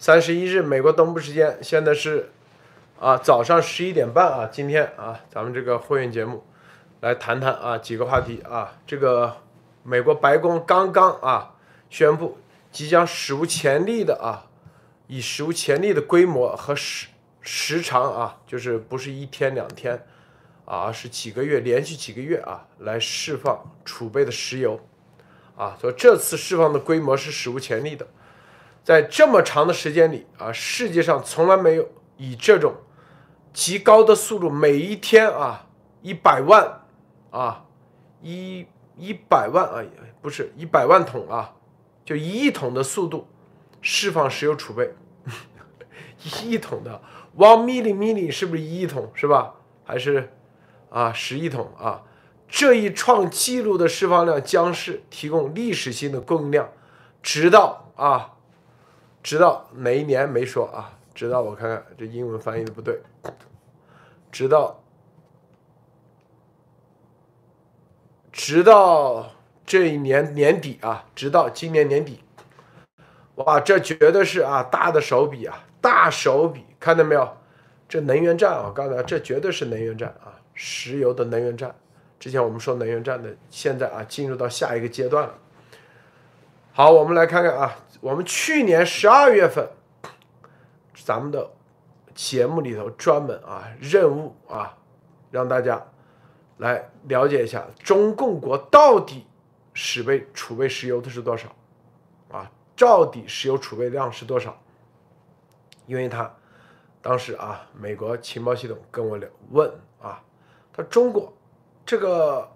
三十一日美国东部时间，现在是啊早上十一点半啊。今天啊，咱们这个会员节目来谈谈啊几个话题啊。这个美国白宫刚刚啊宣布，即将史无前例的啊，以史无前例的规模和时时长啊，就是不是一天两天啊，是几个月，连续几个月啊，来释放储备的石油啊。所以这次释放的规模是史无前例的。在这么长的时间里啊，世界上从来没有以这种极高的速度，每一天啊一百万啊一一百万啊不是一百万桶啊，就一亿桶的速度释放石油储备，一亿桶的 one million million 是不是一亿桶是吧？还是啊十亿桶啊？这一创纪录的释放量将是提供历史性的供应量，直到啊。直到哪一年没说啊？直到我看看这英文翻译的不对。直到直到这一年年底啊，直到今年年底，哇，这绝对是啊大的手笔啊，大手笔，看到没有？这能源战啊，我告诉大家，这绝对是能源战啊，石油的能源战。之前我们说能源战的，现在啊进入到下一个阶段了。好，我们来看看啊。我们去年十二月份，咱们的节目里头专门啊任务啊，让大家来了解一下中共国到底储备储备石油的是多少啊？到底石油储备量是多少？因为他当时啊，美国情报系统跟我聊问啊，他中国这个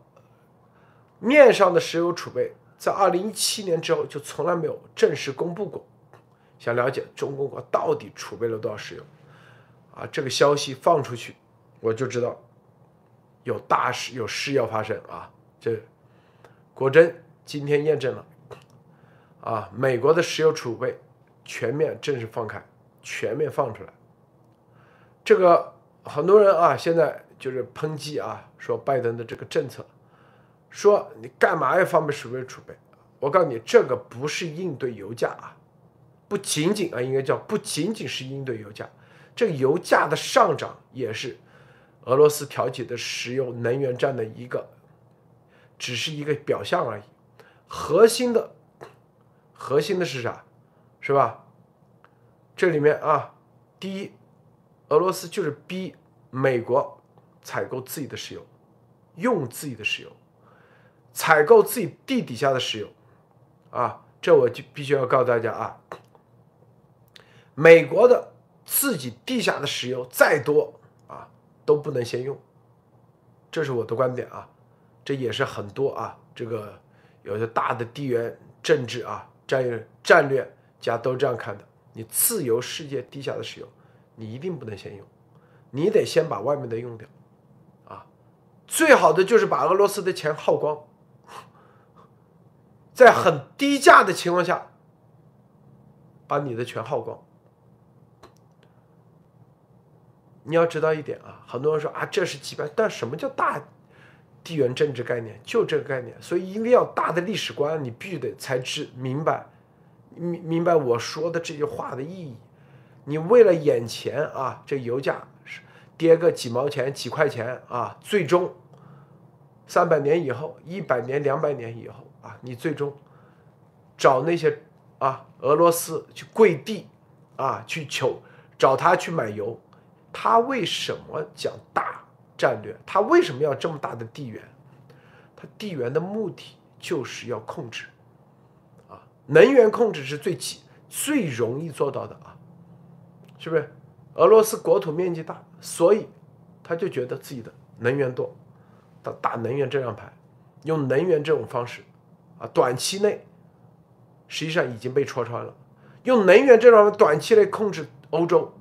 面上的石油储备。在二零一七年之后，就从来没有正式公布过。想了解中国国到底储备了多少石油，啊，这个消息放出去，我就知道有大事有事要发生啊！这果真今天验证了，啊，美国的石油储备全面正式放开，全面放出来。这个很多人啊，现在就是抨击啊，说拜登的这个政策。说你干嘛要放备石油储备？我告诉你，这个不是应对油价啊，不仅仅啊，应该叫不仅仅是应对油价，这油价的上涨也是俄罗斯挑起的石油能源战的一个，只是一个表象而已。核心的，核心的是啥？是吧？这里面啊，第一，俄罗斯就是逼美国采购自己的石油，用自己的石油。采购自己地底下的石油，啊，这我就必须要告诉大家啊，美国的自己地下的石油再多啊，都不能先用，这是我的观点啊，这也是很多啊，这个有些大的地缘政治啊战略战略家都这样看的，你自由世界地下的石油，你一定不能先用，你得先把外面的用掉，啊，最好的就是把俄罗斯的钱耗光。在很低价的情况下，把你的全耗光。你要知道一点啊，很多人说啊，这是几百，但什么叫大地缘政治概念？就这个概念，所以一定要大的历史观，你必须得才知明白，明明白我说的这句话的意义。你为了眼前啊，这油价跌个几毛钱、几块钱啊，最终三百年以后、一百年、两百年以后。啊，你最终找那些啊俄罗斯去跪地啊去求找他去买油，他为什么讲大战略？他为什么要这么大的地缘？他地缘的目的就是要控制啊，能源控制是最紧最容易做到的啊，是不是？俄罗斯国土面积大，所以他就觉得自己的能源多，打打能源这张牌，用能源这种方式。啊，短期内实际上已经被戳穿了，用能源这种短期内控制欧洲，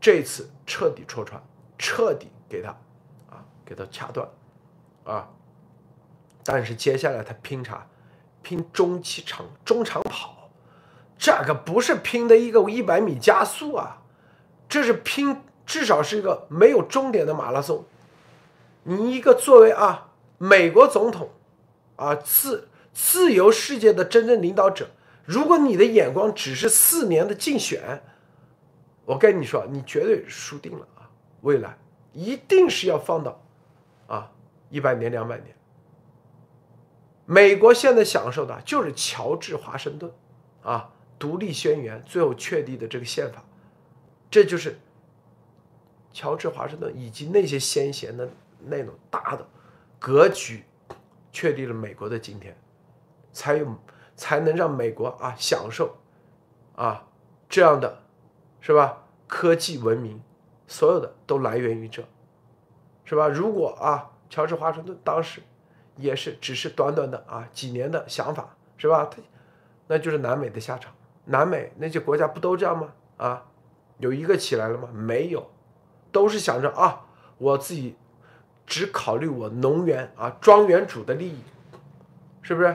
这次彻底戳穿，彻底给他啊，给他掐断，啊，但是接下来他拼啥？拼中期长中长跑，这个不是拼的一个一百米加速啊，这是拼至少是一个没有终点的马拉松。你一个作为啊美国总统啊自。自由世界的真正领导者，如果你的眼光只是四年的竞选，我跟你说，你绝对输定了啊！未来一定是要放到啊一百年、两百年。美国现在享受的就是乔治华盛顿啊独立宣言最后确立的这个宪法，这就是乔治华盛顿以及那些先贤的那种大的格局，确立了美国的今天，才有。才能让美国啊享受，啊这样的，是吧？科技文明，所有的都来源于这，是吧？如果啊，乔治华盛顿当时也是只是短短的啊几年的想法，是吧？他那就是南美的下场。南美那些国家不都这样吗？啊，有一个起来了吗？没有，都是想着啊，我自己只考虑我农园啊庄园主的利益，是不是？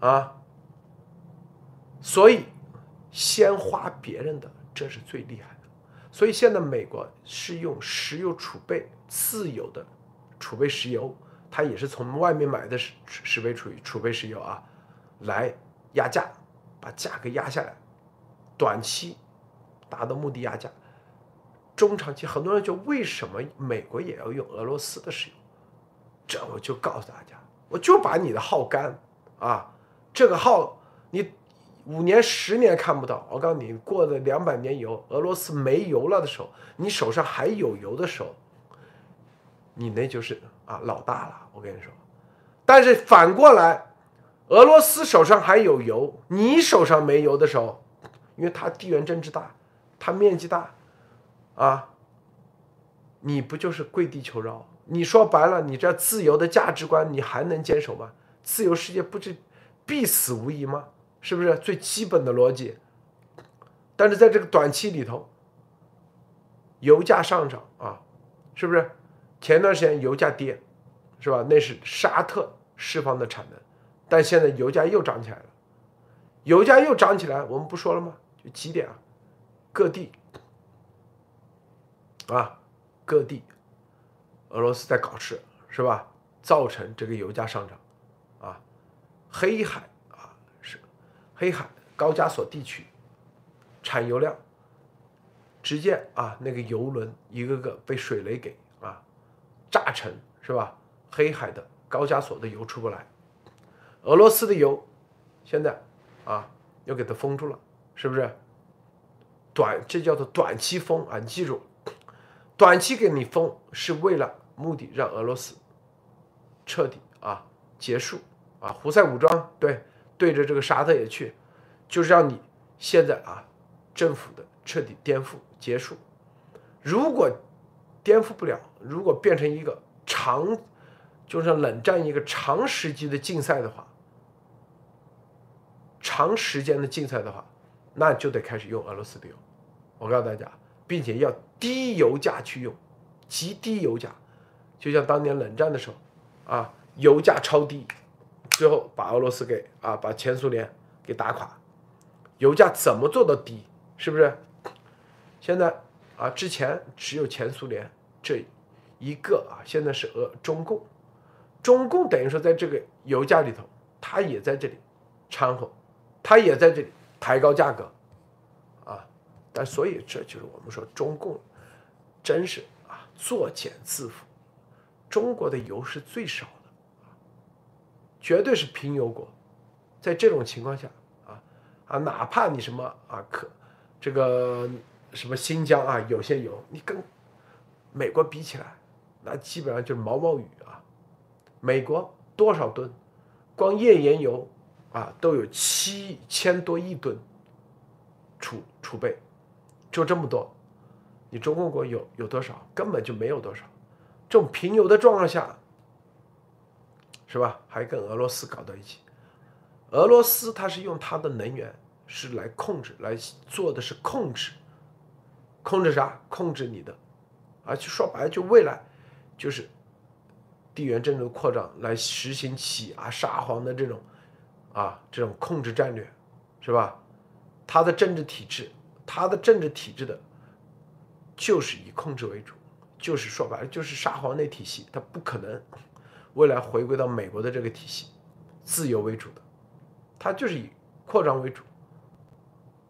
啊，所以先花别人的，这是最厉害的。所以现在美国是用石油储备自有的储备石油，它也是从外面买的石石备储储备石油啊，来压价，把价格压下来，短期达到目的压价，中长期很多人就为什么美国也要用俄罗斯的石油？这我就告诉大家，我就把你的耗干啊。这个号你五年十年看不到，我告诉你，过了两百年以后，俄罗斯没油了的时候，你手上还有油的时候，你那就是啊老大了。我跟你说，但是反过来，俄罗斯手上还有油，你手上没油的时候，因为它地缘政治大，它面积大，啊，你不就是跪地求饶？你说白了，你这自由的价值观你还能坚守吗？自由世界不是？必死无疑吗？是不是最基本的逻辑？但是在这个短期里头，油价上涨啊，是不是？前段时间油价跌，是吧？那是沙特释放的产能，但现在油价又涨起来了。油价又涨起来，我们不说了吗？就几点啊？各地啊，各地，俄罗斯在搞事，是吧？造成这个油价上涨。黑海啊，是黑海高加索地区产油量，直接啊那个油轮一个个被水雷给啊炸沉，是吧？黑海的高加索的油出不来，俄罗斯的油现在啊又给它封住了，是不是？短这叫做短期封啊，你记住，短期给你封是为了目的让俄罗斯彻底啊结束。啊，胡塞武装对对着这个沙特也去，就是让你现在啊，政府的彻底颠覆结束。如果颠覆不了，如果变成一个长，就是冷战一个长时期的竞赛的话，长时间的竞赛的话，那就得开始用俄罗斯的油。我告诉大家，并且要低油价去用，极低油价，就像当年冷战的时候啊，油价超低。最后把俄罗斯给啊，把前苏联给打垮，油价怎么做到低？是不是？现在啊，之前只有前苏联这一个啊，现在是俄中共，中共等于说在这个油价里头，它也在这里掺和，它也在这里抬高价格啊。但所以这就是我们说中共真是啊作茧自缚，中国的油是最少。绝对是贫油国，在这种情况下，啊啊，哪怕你什么啊可这个什么新疆啊有些油，你跟美国比起来，那基本上就是毛毛雨啊。美国多少吨，光页岩油啊都有七千多亿吨储储备，就这么多，你中国国有有多少？根本就没有多少。这种贫油的状况下。是吧？还跟俄罗斯搞到一起，俄罗斯它是用它的能源是来控制，来做的是控制，控制啥？控制你的，啊，就说白了，就未来就是地缘政治扩张，来实行起啊沙皇的这种啊这种控制战略，是吧？它的政治体制，它的政治体制的，就是以控制为主，就是说白了，就是沙皇那体系，它不可能。未来回归到美国的这个体系，自由为主的，它就是以扩张为主。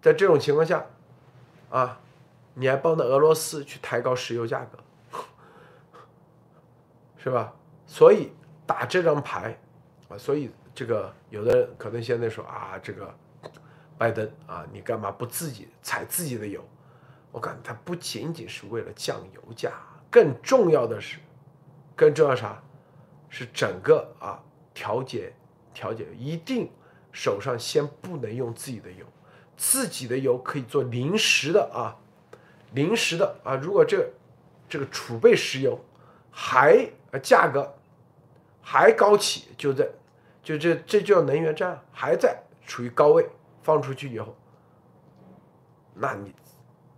在这种情况下，啊，你还帮着俄罗斯去抬高石油价格，是吧？所以打这张牌啊，所以这个有的人可能现在说啊，这个拜登啊，你干嘛不自己采自己的油？我感觉他不仅仅是为了降油价，更重要的是，更重要啥？是整个啊调节调节，一定手上先不能用自己的油，自己的油可以做临时的啊，临时的啊。如果这这个储备石油还呃价格还高起，就在就这这叫能源战还在处于高位，放出去以后，那你。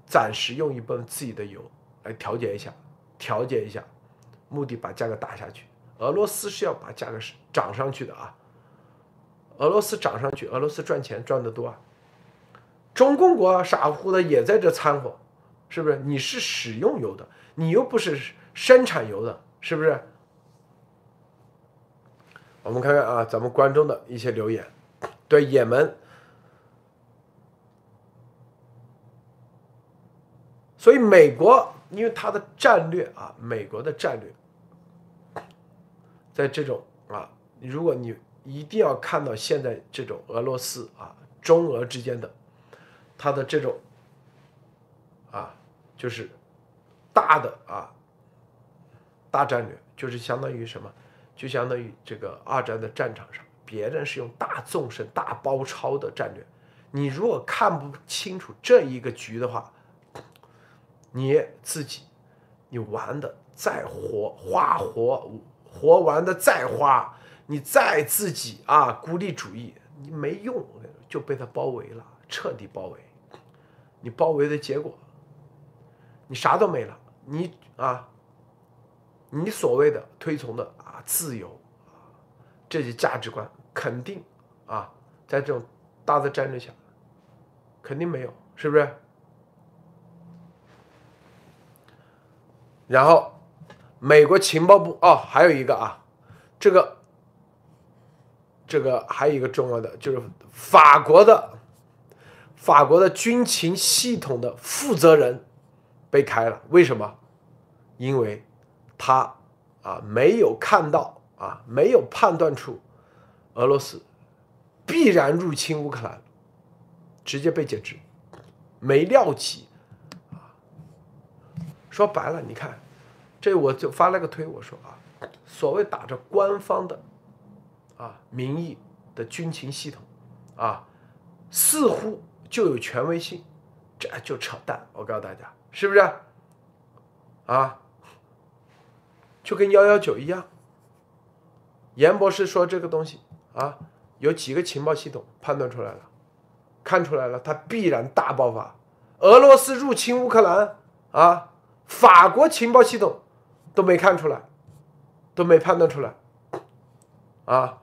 暂时用一部分自己的油来调节一下，调节一下，目的把价格打下去。俄罗斯是要把价格是涨上去的啊！俄罗斯涨上去，俄罗斯赚钱赚得多啊！中共国傻乎乎的也在这掺和，是不是？你是使用油的，你又不是生产油的，是不是？我们看看啊，咱们观众的一些留言，对也门。所以美国，因为它的战略啊，美国的战略，在这种啊，如果你一定要看到现在这种俄罗斯啊，中俄之间的，它的这种啊，就是大的啊，大战略，就是相当于什么？就相当于这个二战的战场上，别人是用大纵深、大包抄的战略，你如果看不清楚这一个局的话。你自己，你玩的再活花活活玩的再花，你再自己啊孤立主义，你没用，就被他包围了，彻底包围。你包围的结果，你啥都没了。你啊，你所谓的推崇的啊自由这些价值观，肯定啊在这种大的战略下，肯定没有，是不是？然后，美国情报部哦，还有一个啊，这个，这个还有一个重要的就是法国的，法国的军情系统的负责人被开了，为什么？因为他啊没有看到啊没有判断出俄罗斯必然入侵乌克兰，直接被解职，没料起。说白了，你看，这我就发了个推，我说啊，所谓打着官方的啊名义的军情系统啊，似乎就有权威性，这就扯淡。我告诉大家，是不是？啊，就跟幺幺九一样。严博士说这个东西啊，有几个情报系统判断出来了，看出来了，它必然大爆发。俄罗斯入侵乌克兰啊。法国情报系统都没看出来，都没判断出来，啊！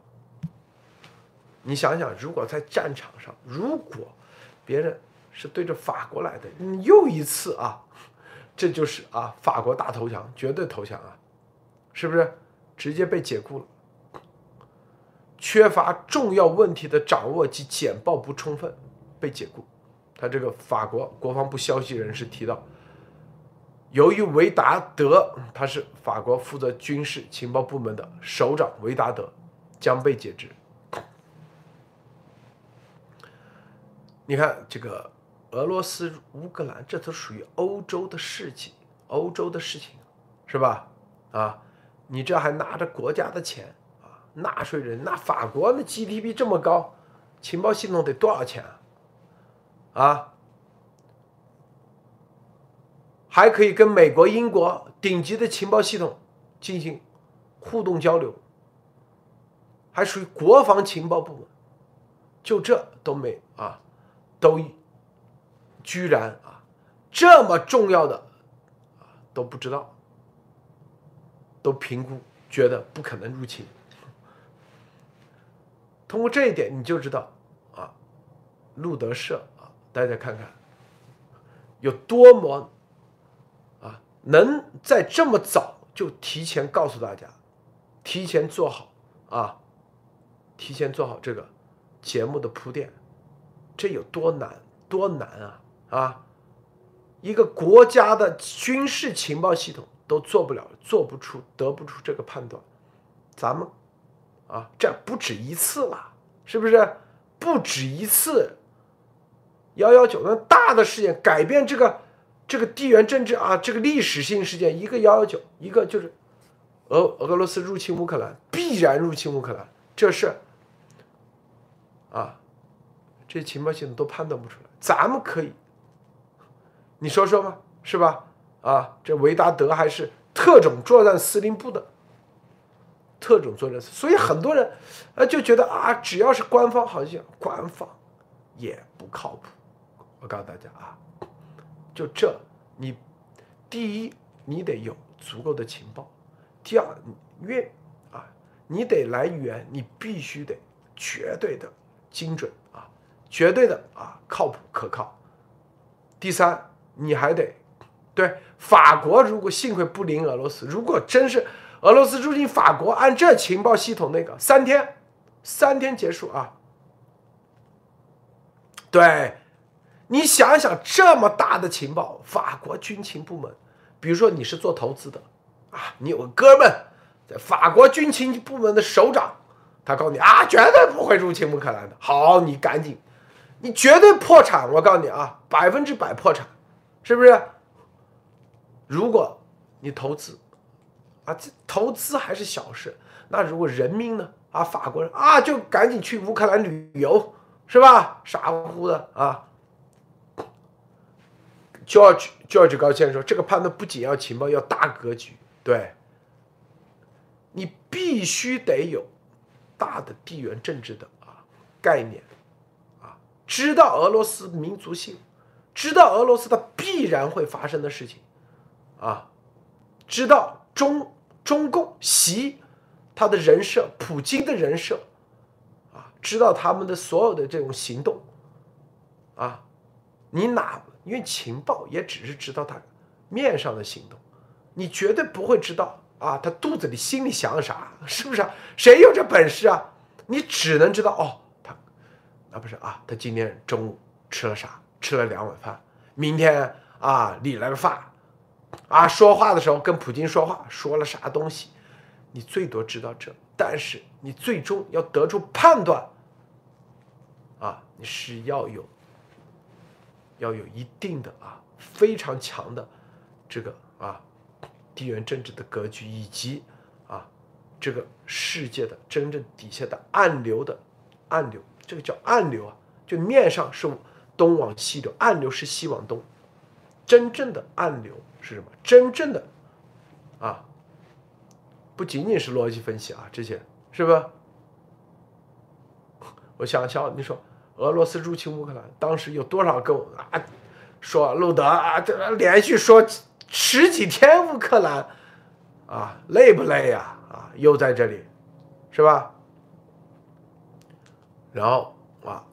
你想想，如果在战场上，如果别人是对着法国来的，又一次啊，这就是啊，法国大投降，绝对投降啊，是不是？直接被解雇了，缺乏重要问题的掌握及简报不充分，被解雇。他这个法国国防部消息人士提到。由于维达德他是法国负责军事情报部门的首长，维达德将被解职。你看这个俄罗斯乌克兰，这都属于欧洲的事情，欧洲的事情，是吧？啊，你这还拿着国家的钱啊，纳税人，那法国那 GDP 这么高，情报系统得多少钱啊？啊？还可以跟美国、英国顶级的情报系统进行互动交流，还属于国防情报部门，就这都没啊，都居然啊这么重要的啊都不知道，都评估觉得不可能入侵。通过这一点你就知道啊，路德社啊，大家看看有多么。能在这么早就提前告诉大家，提前做好啊，提前做好这个节目的铺垫，这有多难多难啊啊！一个国家的军事情报系统都做不了，做不出，得不出这个判断，咱们啊，这不止一次了，是不是？不止一次，幺幺九那大的事件改变这个这个地缘政治啊，这个历史性事件，一个幺幺九，一个就是俄俄罗斯入侵乌克兰，必然入侵乌克兰，这事啊，这情报系统都判断不出来，咱们可以，你说说吧，是吧？啊，这维达德还是特种作战司令部的。特种作战，所以很多人，呃，就觉得啊，只要是官方，好像官方也不靠谱。我告诉大家啊，就这，你第一，你得有足够的情报；第二，越啊，你得来源，你必须得绝对的精准啊，绝对的啊，靠谱可靠。第三，你还得对法国，如果幸亏不临俄罗斯，如果真是。俄罗斯入侵法国，按这情报系统那个三天，三天结束啊！对，你想想这么大的情报，法国军情部门，比如说你是做投资的啊，你有个哥们在法国军情部门的首长，他告诉你啊，绝对不会入侵乌克兰的。好，你赶紧，你绝对破产！我告诉你啊，百分之百破产，是不是？如果你投资。啊，这投资还是小事。那如果人命呢？啊，法国人啊，就赶紧去乌克兰旅游，是吧？傻乎乎的啊。George George 高先生说，这个判断不仅要情报，要大格局。对，你必须得有大的地缘政治的啊概念，啊，知道俄罗斯民族性，知道俄罗斯它必然会发生的事情，啊，知道中。中共习他的人设，普京的人设，啊，知道他们的所有的这种行动，啊，你哪因为情报也只是知道他面上的行动，你绝对不会知道啊，他肚子里心里想啥，是不是啊？谁有这本事啊？你只能知道哦，他啊不是啊，他今天中午吃了啥？吃了两碗饭，明天啊理了个发。啊，说话的时候跟普京说话说了啥东西，你最多知道这，但是你最终要得出判断，啊，你是要有，要有一定的啊非常强的这个啊地缘政治的格局，以及啊这个世界的真正底下的暗流的暗流，这个叫暗流啊，就面上是东往西流，暗流是西往东，真正的暗流。是什么？真正的啊，不仅仅是逻辑分析啊，这些是吧？我想想，你说俄罗斯入侵乌克兰，当时有多少个啊？说路德啊，这连续说十几天乌克兰啊，累不累呀？啊，又在这里，是吧？然后啊，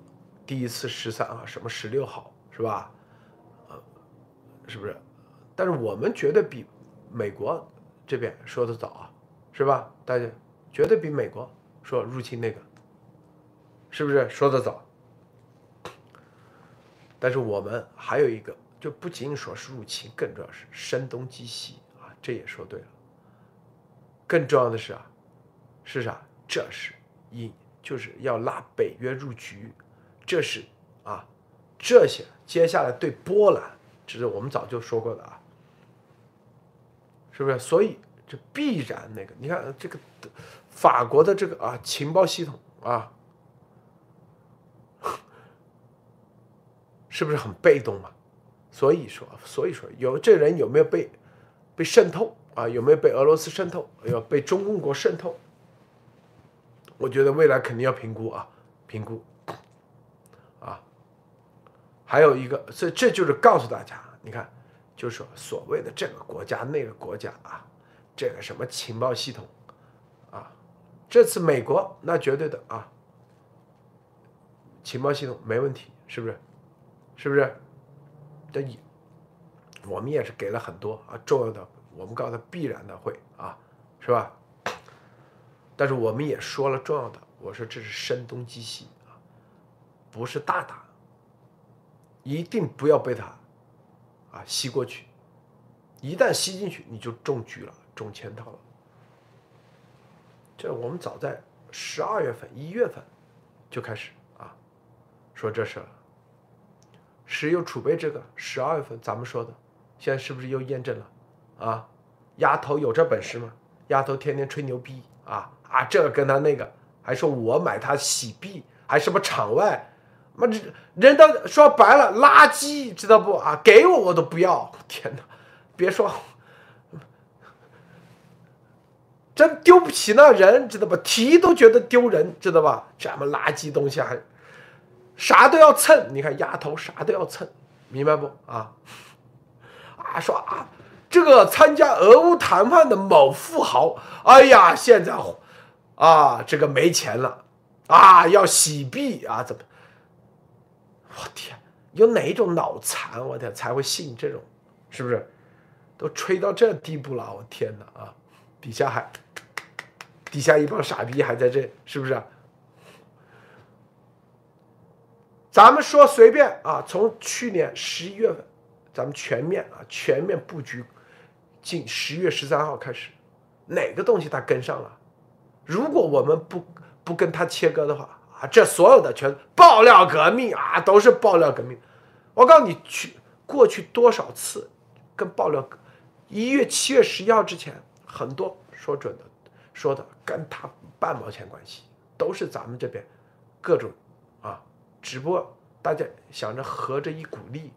第一次十三啊，什么十六号是吧？呃，是不是？但是我们绝对比美国这边说的早啊，是吧？大家绝对比美国说入侵那个，是不是说的早？但是我们还有一个，就不仅仅说是入侵，更重要是声东击西啊，这也说对了。更重要的是啊，是啥？这是一就是要拉北约入局，这是啊，这些接下来对波兰，这是我们早就说过的啊。是不是？所以这必然那个，你看这个法国的这个啊情报系统啊，是不是很被动嘛？所以说，所以说有这人有没有被被渗透啊？有没有被俄罗斯渗透？要被中共国渗透？我觉得未来肯定要评估啊，评估啊。还有一个，这这就是告诉大家，你看。就是说，所谓的这个国家那个国家啊，这个什么情报系统啊，这次美国那绝对的啊，情报系统没问题，是不是？是不是？这也我们也是给了很多啊重要的，我们告诉他必然的会啊，是吧？但是我们也说了重要的，我说这是声东击西啊，不是大打，一定不要被他啊吸过去。一旦吸进去，你就中局了，中圈套了。这我们早在十二月份、一月份就开始啊说这事了。石油储备这个十二月份咱们说的，现在是不是又验证了？啊，丫头有这本事吗？丫头天天吹牛逼啊啊，这个跟他那个，还说我买他洗币，还什么场外，妈这人都说白了垃圾，知道不啊？给我我都不要，天哪！别说，真丢不起那人，知道吧？提都觉得丢人，知道吧？这么垃圾东西还啥都要蹭，你看丫头啥都要蹭，明白不啊？啊说啊，这个参加俄乌谈判的某富豪，哎呀，现在啊这个没钱了啊，要洗币啊，怎么？我天，有哪一种脑残，我天才会信这种，是不是？都吹到这地步了，我天哪啊！底下还底下一帮傻逼还在这，是不是？咱们说随便啊，从去年十一月份，咱们全面啊全面布局，进十月十三号开始，哪个东西它跟上了？如果我们不不跟它切割的话啊，这所有的全爆料革命啊，都是爆料革命。我告诉你，去过去多少次跟爆料。一月七月十一号之前，很多说准的说的跟他半毛钱关系，都是咱们这边各种啊，只不过大家想着合着一股力，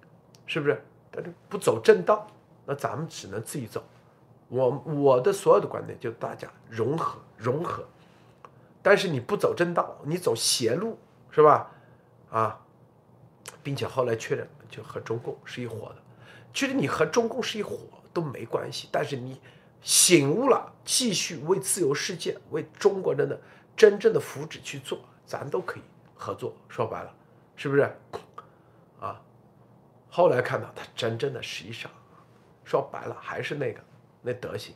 是不是？但是不走正道，那咱们只能自己走。我我的所有的观点就大家融合融合，但是你不走正道，你走邪路，是吧？啊，并且后来确认就和中共是一伙的，其实你和中共是一伙。都没关系，但是你醒悟了，继续为自由世界、为中国人的真正的福祉去做，咱都可以合作。说白了，是不是？啊，后来看到他真正的实际上，说白了还是那个那德行，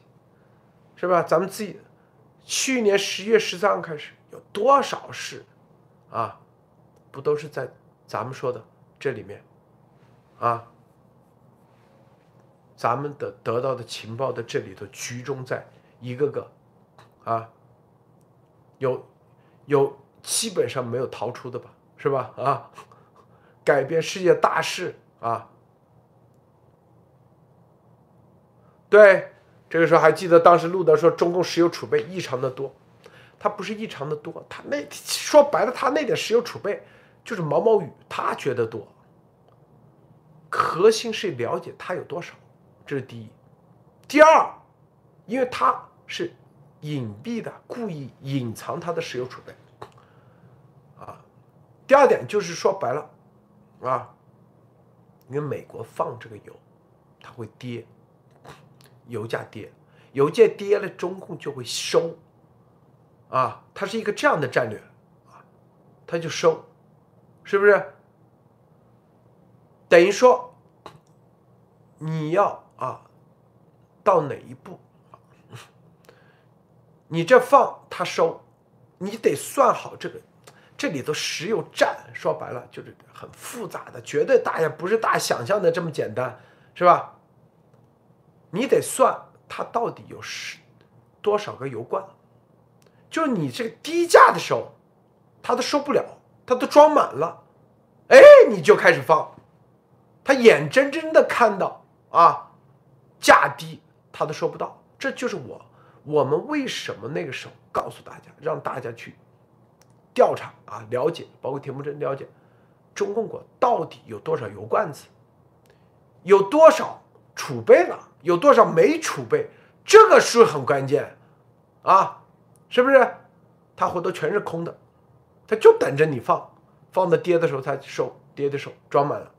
是吧？咱们自己去年十月十三号开始有多少事啊？不都是在咱们说的这里面啊？咱们的得到的情报的这里头集中在一个个，啊，有有基本上没有逃出的吧，是吧？啊，改变世界大事啊，对，这个时候还记得当时路德说中共石油储备异常的多，他不是异常的多，他那说白了他那点石油储备就是毛毛雨，他觉得多，核心是了解他有多少。这是第一，第二，因为他是隐蔽的，故意隐藏他的石油储备，第二点就是说白了，啊，因为美国放这个油，它会跌，油价跌，油价跌了，中共就会收，啊，它是一个这样的战略，啊，它就收，是不是？等于说，你要。啊，到哪一步？你这放他收，你得算好这个，这里头石油战说白了就是很复杂的，绝对大家不是大家想象的这么简单，是吧？你得算它到底有十多少个油罐，就你这个低价的时候，它都收不了，它都装满了，哎，你就开始放，他眼睁睁的看到啊。价低，他都收不到，这就是我我们为什么那个时候告诉大家，让大家去调查啊，了解，包括田木真了解，中共国到底有多少油罐子，有多少储备了，有多少没储备，这个是很关键啊，是不是？他回头全是空的，他就等着你放，放的跌的时候他收，跌的时候装满了。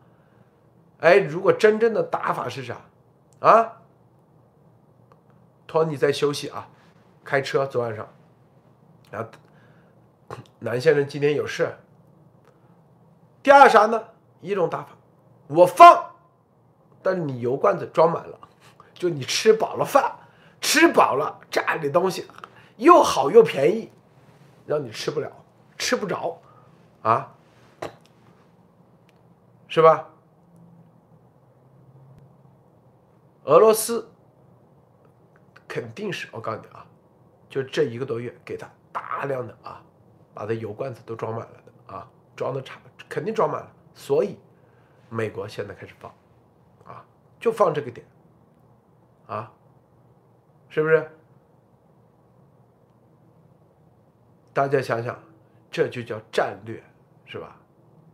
哎，如果真正的打法是啥？啊，托你在休息啊，开车昨晚上，然后南先生今天有事。第二啥呢？一种打法，我放，但是你油罐子装满了，就你吃饱了饭，吃饱了家里东西又好又便宜，让你吃不了，吃不着，啊，是吧？俄罗斯肯定是我告诉你啊，就这一个多月给他大量的啊，把他油罐子都装满了的啊，装的差肯定装满了，所以美国现在开始放，啊，就放这个点，啊，是不是？大家想想，这就叫战略，是吧？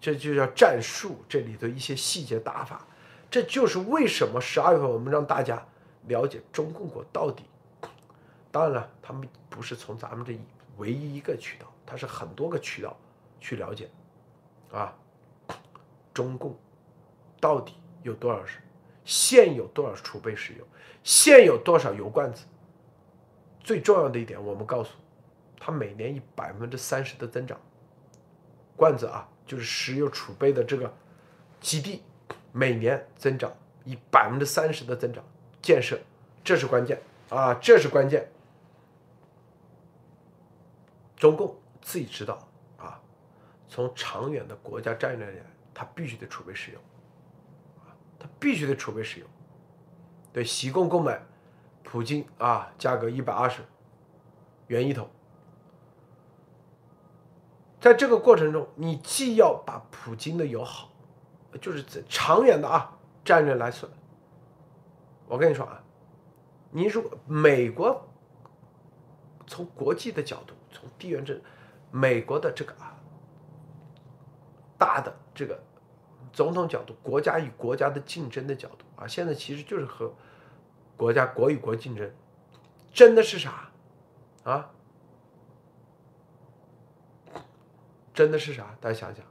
这就叫战术，这里头一些细节打法。这就是为什么十二月份我们让大家了解中共国到底。当然了，他们不是从咱们这唯一一个渠道，它是很多个渠道去了解，啊，中共到底有多少是现有多少储备石油，现有多少油罐子。最重要的一点，我们告诉，它每年以百分之三十的增长，罐子啊，就是石油储备的这个基地。每年增长以百分之三十的增长建设，这是关键啊，这是关键。中共自己知道啊，从长远的国家战略来讲，它必须得储备石油，啊，它必须得储备石油。对，西贡购买普京啊，价格一百二十元一桶，在这个过程中，你既要把普京的油好。就是长远的啊，战略来算。我跟你说啊，你如果美国从国际的角度，从地缘政，美国的这个啊大的这个总统角度，国家与国家的竞争的角度啊，现在其实就是和国家国与国竞争，争的是啥啊？争的是啥？大家想想。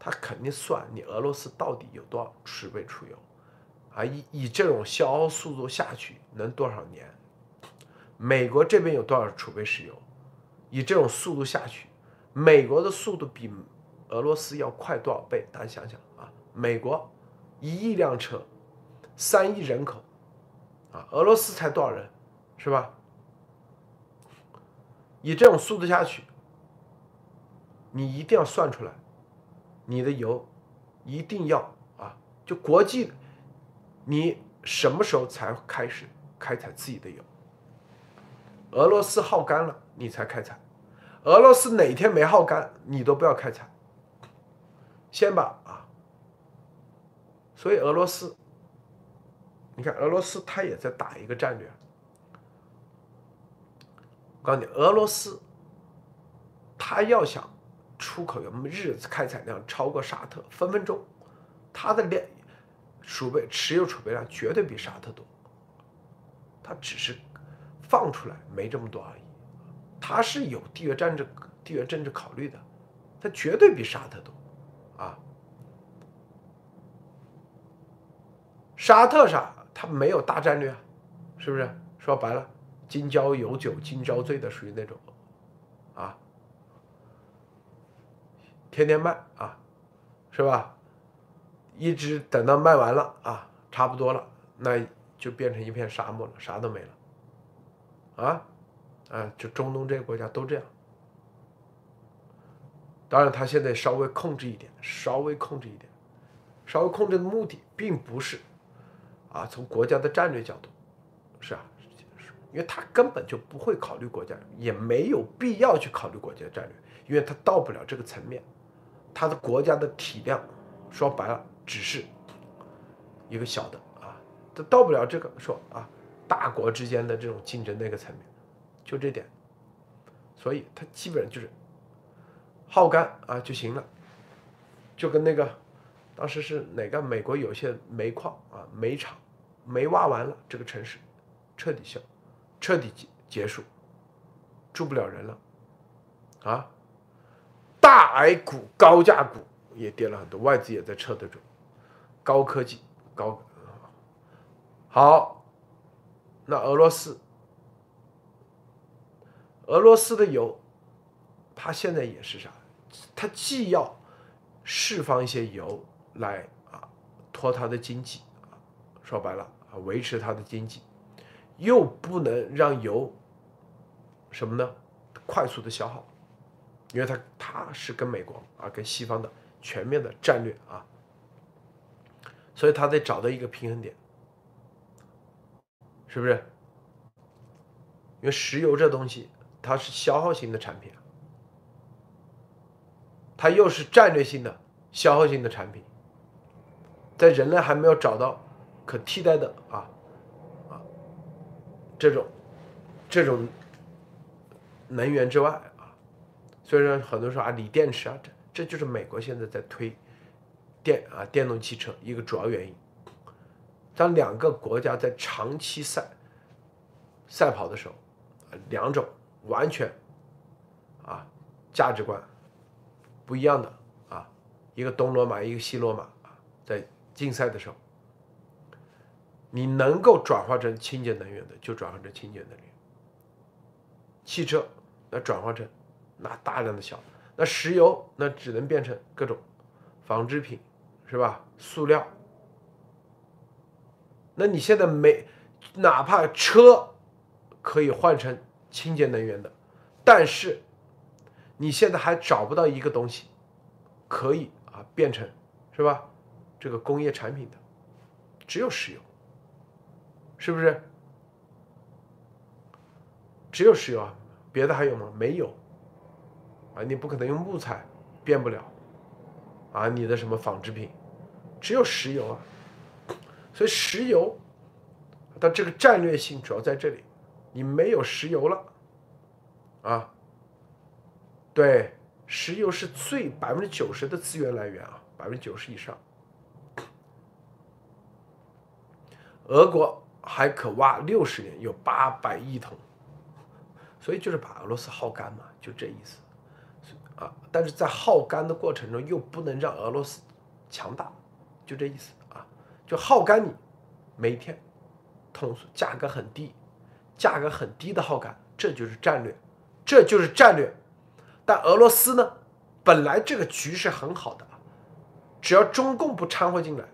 他肯定算你俄罗斯到底有多少储备储油，啊，以以这种消耗速度下去能多少年？美国这边有多少储备石油？以这种速度下去，美国的速度比俄罗斯要快多少倍？大家想想啊，美国一亿辆车，三亿人口，啊，俄罗斯才多少人，是吧？以这种速度下去，你一定要算出来。你的油一定要啊，就国际，你什么时候才开始开采自己的油？俄罗斯耗干了，你才开采。俄罗斯哪天没耗干，你都不要开采。先把啊，所以俄罗斯，你看俄罗斯他也在打一个战略。我告诉你，俄罗斯他要想。出口有日开采量超过沙特，分分钟，它的量储备持有储备量绝对比沙特多，它只是放出来没这么多而已，他是有地缘政治地缘政治考虑的，他绝对比沙特多，啊，沙特啥？他没有大战略，是不是？说白了，今朝有酒今朝醉的属于那种，啊。天天卖啊，是吧？一直等到卖完了啊，差不多了，那就变成一片沙漠了，啥都没了。啊，啊，就中东这些国家都这样。当然，他现在稍微控制一点，稍微控制一点，稍微控制的目的并不是啊，从国家的战略角度，是啊，因为他根本就不会考虑国家，也没有必要去考虑国家战略，因为他到不了这个层面。他的国家的体量，说白了，只是一个小的啊，他到不了这个说啊，大国之间的这种竞争那个层面，就这点，所以他基本上就是耗干啊就行了，就跟那个当时是哪个美国有些煤矿啊煤厂煤挖完了，这个城市彻底消，彻底结结束，住不了人了，啊。大矮股、高价股也跌了很多，外资也在撤的中。高科技、高好，那俄罗斯，俄罗斯的油，它现在也是啥？它既要释放一些油来啊，托它的经济啊，说白了啊，维持它的经济，又不能让油什么呢？快速的消耗。因为它它是跟美国啊跟西方的全面的战略啊所以他得找到一个平衡点，是不是？因为石油这东西它是消耗型的产品，它又是战略性的消耗性的产品，在人类还没有找到可替代的啊啊这种这种能源之外啊，所以说很多说啊锂电池啊，这这就是美国现在在推。电啊，电动汽车一个主要原因。当两个国家在长期赛赛跑的时候，两种完全啊价值观不一样的啊，一个东罗马，一个西罗马，在竞赛的时候，你能够转化成清洁能源的，就转化成清洁能源。汽车那转化成那大量的小，那石油那只能变成各种纺织品。是吧？塑料。那你现在没，哪怕车可以换成清洁能源的，但是你现在还找不到一个东西可以啊变成是吧？这个工业产品的只有石油，是不是？只有石油啊，别的还有吗？没有啊，你不可能用木材变不了啊，你的什么纺织品？只有石油啊，所以石油它这个战略性主要在这里，你没有石油了啊，对，石油是最百分之九十的资源来源啊，百分之九十以上。俄国还可挖六十年，有八百亿桶，所以就是把俄罗斯耗干嘛，就这意思啊。但是在耗干的过程中，又不能让俄罗斯强大。就这意思啊，就耗干你，每天，通俗价格很低，价格很低的耗干，这就是战略，这就是战略。但俄罗斯呢，本来这个局势很好的，只要中共不掺和进来，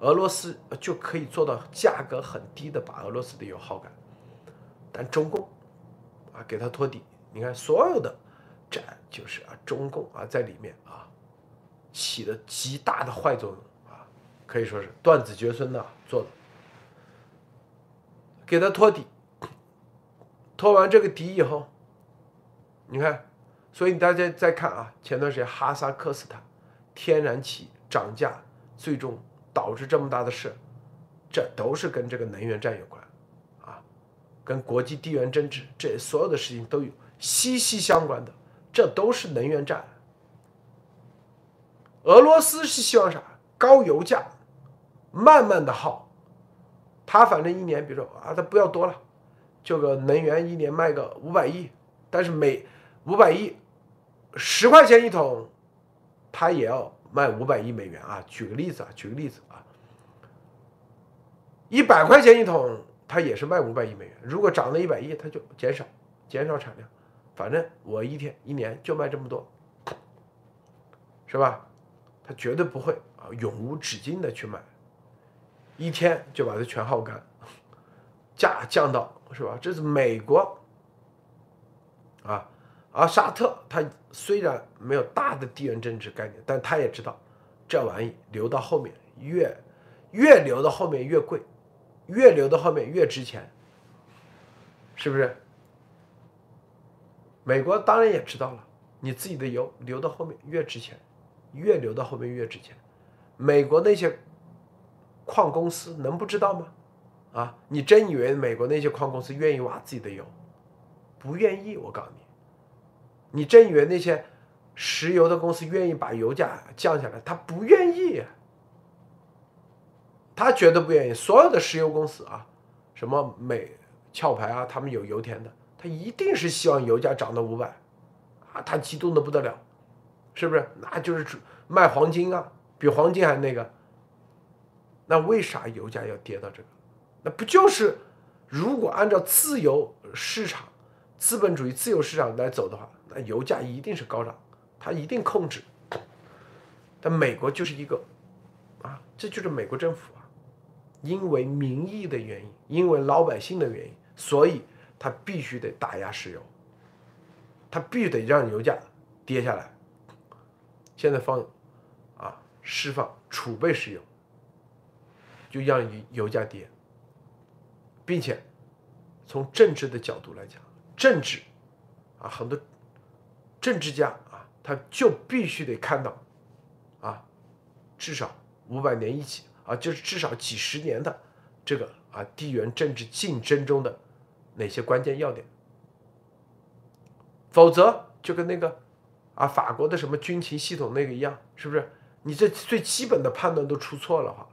俄罗斯就可以做到价格很低的把俄罗斯的油耗干。但中共啊，给他托底，你看所有的，这就是啊，中共啊在里面啊起了极大的坏作用啊。可以说是断子绝孙的做的，给他托底，拖完这个底以后，你看，所以大家再看啊，前段时间哈萨克斯坦天然气涨价，最终导致这么大的事，这都是跟这个能源战有关，啊，跟国际地缘政治这所有的事情都有息息相关的，这都是能源战。俄罗斯是希望啥？高油价。慢慢的耗，他反正一年，比如说啊，他不要多了，就个能源一年卖个五百亿，但是每五百亿十块钱一桶，他也要卖五百亿美元啊。举个例子啊，举个例子啊，一百块钱一桶，他也是卖五百亿美元。如果涨了一百亿，他就减少减少产量，反正我一天一年就卖这么多，是吧？他绝对不会啊，永无止境的去卖。一天就把它全耗干，价降到是吧？这是美国啊，而沙特它虽然没有大的地缘政治概念，但他也知道这玩意留到后面越越留到后面越贵，越留到后面越值钱，是不是？美国当然也知道了，你自己的油留到后面越值钱，越留到后面越值钱。美国那些。矿公司能不知道吗？啊，你真以为美国那些矿公司愿意挖自己的油？不愿意，我告诉你。你真以为那些石油的公司愿意把油价降下来？他不愿意，他绝对不愿意。所有的石油公司啊，什么美壳牌啊，他们有油田的，他一定是希望油价涨到五百，啊，他激动的不得了，是不是？那就是卖黄金啊，比黄金还那个。那为啥油价要跌到这个？那不就是如果按照自由市场、资本主义自由市场来走的话，那油价一定是高涨，它一定控制。但美国就是一个啊，这就是美国政府啊，因为民意的原因，因为老百姓的原因，所以他必须得打压石油，他必须得让油价跌下来。现在放啊，释放储备石油。就让油价跌，并且从政治的角度来讲，政治啊，很多政治家啊，他就必须得看到啊，至少五百年一起啊，就是至少几十年的这个啊地缘政治竞争中的哪些关键要点，否则就跟那个啊法国的什么军情系统那个一样，是不是？你这最基本的判断都出错了话，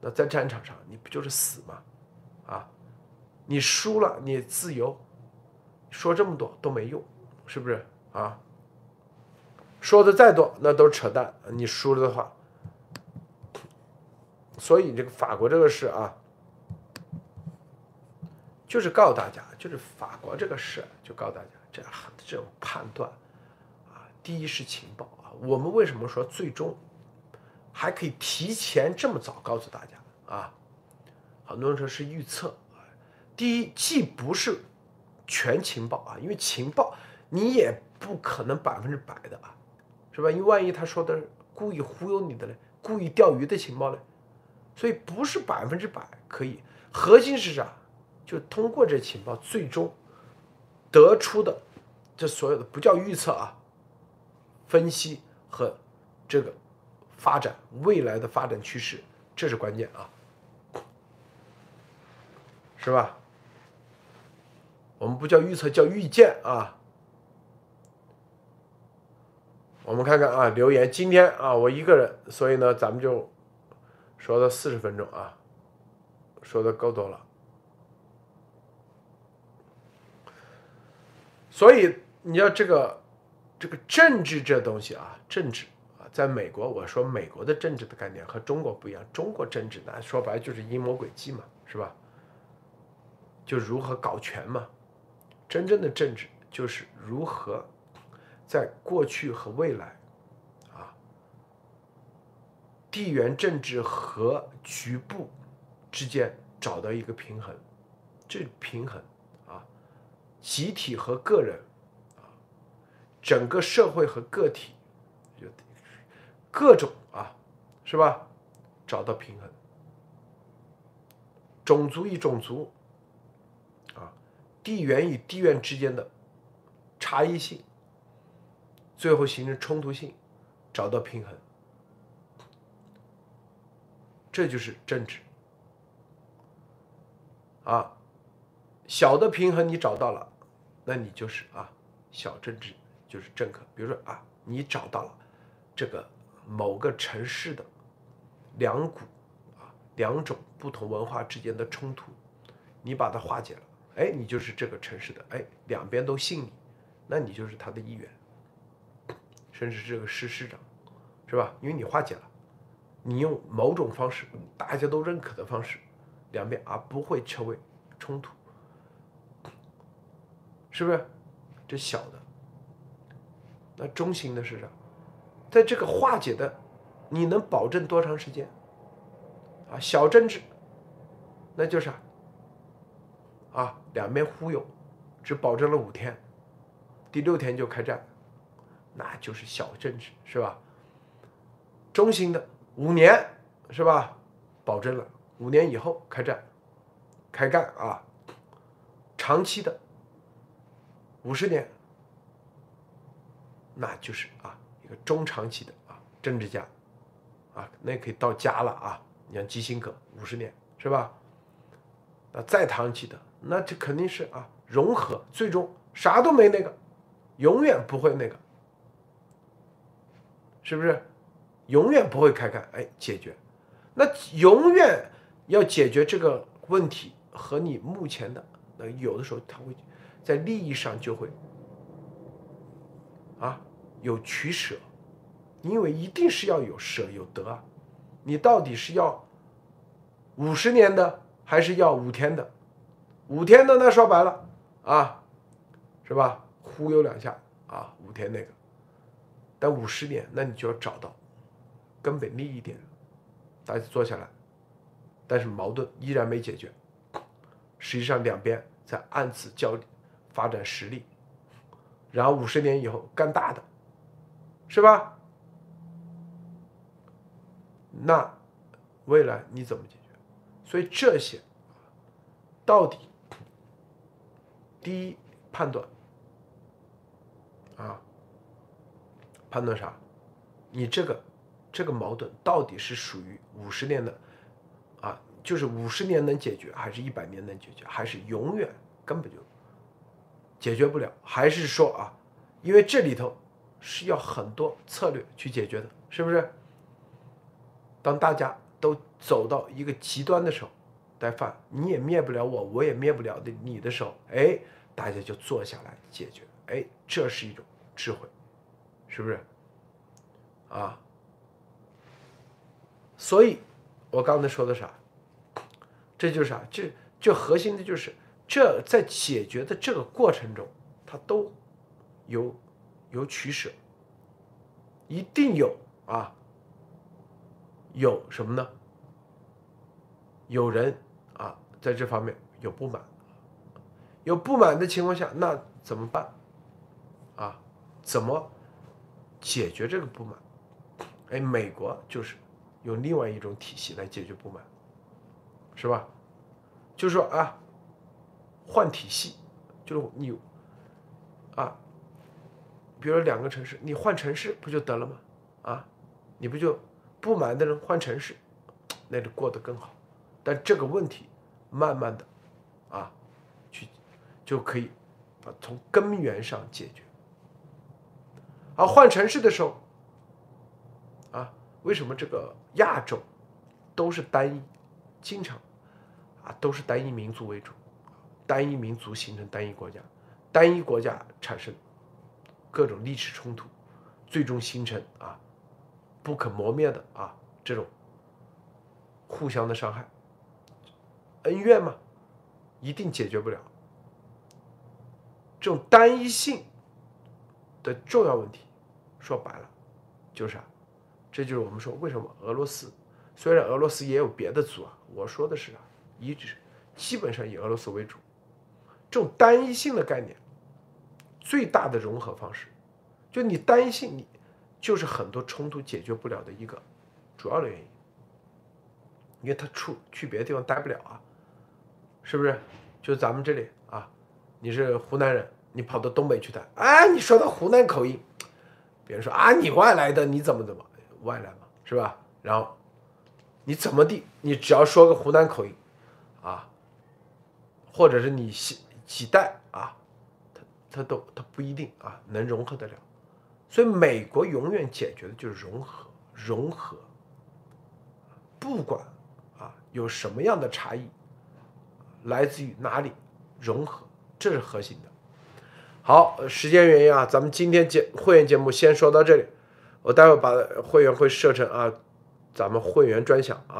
那在战场上你不就是死吗？啊，你输了你自由，说这么多都没用，是不是啊？说的再多那都是扯淡，你输了的话，所以这个法国这个事啊，就是告诉大家，就是法国这个事，就告诉大家，这样这种判断啊，第一是情报啊。我们为什么说最终还可以提前这么早告诉大家啊？很多人说是预测。第一，既不是全情报啊，因为情报你也不可能百分之百的啊，是吧？因为万一他说的故意忽悠你的嘞，故意钓鱼的情报嘞，所以不是百分之百可以。核心是啥？就通过这情报最终得出的这所有的不叫预测啊，分析。和这个发展未来的发展趋势，这是关键啊，是吧？我们不叫预测，叫预见啊。我们看看啊，留言今天啊，我一个人，所以呢，咱们就说了四十分钟啊，说的够多了。所以你要这个这个政治这东西啊。政治啊，在美国，我说美国的政治的概念和中国不一样。中国政治呢，说白了就是阴谋诡计嘛，是吧？就如何搞权嘛。真正的政治就是如何在过去和未来啊，地缘政治和局部之间找到一个平衡。这平衡啊，集体和个人啊，整个社会和个体。各种啊，是吧？找到平衡，种族与种族，地缘与地缘之间的差异性，最后形成冲突性，找到平衡，这就是政治啊。小的平衡你找到了，那你就是啊，小政治就是政客。比如说啊，你找到了这个。某个城市的两股啊，两种不同文化之间的冲突，你把它化解了，哎，你就是这个城市的，哎，两边都信你，那你就是他的议员，甚至这个市市长，是吧？因为你化解了，你用某种方式大家都认可的方式，两边啊不会成为冲突，是不是？这小的，那中型的是啥？在这个化解的，你能保证多长时间？啊，小政治，那就是啊，两边忽悠，只保证了五天，第六天就开战，那就是小政治，是吧？中型的五年，是吧？保证了五年以后开战，开干啊。长期的五十年，那就是啊一个。中长期的啊，政治家，啊，那可以到家了啊。你像基辛格五十年是吧？那再长期的，那这肯定是啊，融合，最终啥都没那个，永远不会那个，是不是？永远不会开干，哎，解决。那永远要解决这个问题，和你目前的那有的时候他会在利益上就会啊。有取舍，因为一定是要有舍有得啊！你到底是要五十年的，还是要五天的？五天的那说白了啊，是吧？忽悠两下啊，五天那个。但五十年，那你就要找到根本利益点，大家坐下来，但是矛盾依然没解决。实际上两边在暗自较发展实力，然后五十年以后干大的。是吧？那未来你怎么解决？所以这些到底第一判断啊，判断啥？你这个这个矛盾到底是属于五十年的啊，就是五十年能解决，还是一百年能解决，还是永远根本就解决不了？还是说啊，因为这里头是要很多策略去解决的，是不是？当大家都走到一个极端的时候，待饭你也灭不了我，我也灭不了的你的时候，哎，大家就坐下来解决，哎，这是一种智慧，是不是？啊，所以，我刚才说的啥？这就是啥？这这核心的就是这在解决的这个过程中，它都有有取舍，一定有啊，有什么呢？有人，在这方面有不满，有不满的情况下，那怎么办？啊，怎么解决这个不满？哎，美国就是用另外一种体系来解决不满，是吧？就是说啊，换体系，就是你啊，比如说两个城市，你换城市不就得了吗？啊，你不就不满的人换城市，那就过得更好。但这个问题慢慢的啊，去就可以啊从根源上解决。而换城市的时候。啊为什么这个亚洲都是单一，经常啊都是单一民族为主，单一民族形成单一国家，单一国家产生各种历史冲突，最终形成啊不可磨灭的啊这种互相的伤害，恩怨嘛，一定解决不了。这种单一性的重要问题，说白了就是啥？这就是我们说为什么俄罗斯，虽然俄罗斯也有别的族啊，我说的是啊，一直基本上以俄罗斯为主，这种单一性的概念，最大的融合方式，就你单一性，你就是很多冲突解决不了的一个主要的原因，因为他出去别的地方待不了啊，是不是？就咱们这里啊，你是湖南人，你跑到东北去谈，哎，你说的湖南口音，别人说啊，你外来的，你怎么怎么？外来嘛，是吧？然后你怎么地？你只要说个湖南口音，啊，或者是你几几代啊，他他都他不一定啊能融合得了。所以美国永远解决的就是融合，融合。不管啊有什么样的差异，来自于哪里，融合这是核心的。好，时间原因啊，咱们今天节会员节目先说到这里。我待会把会员会设成啊，咱们会员专享啊。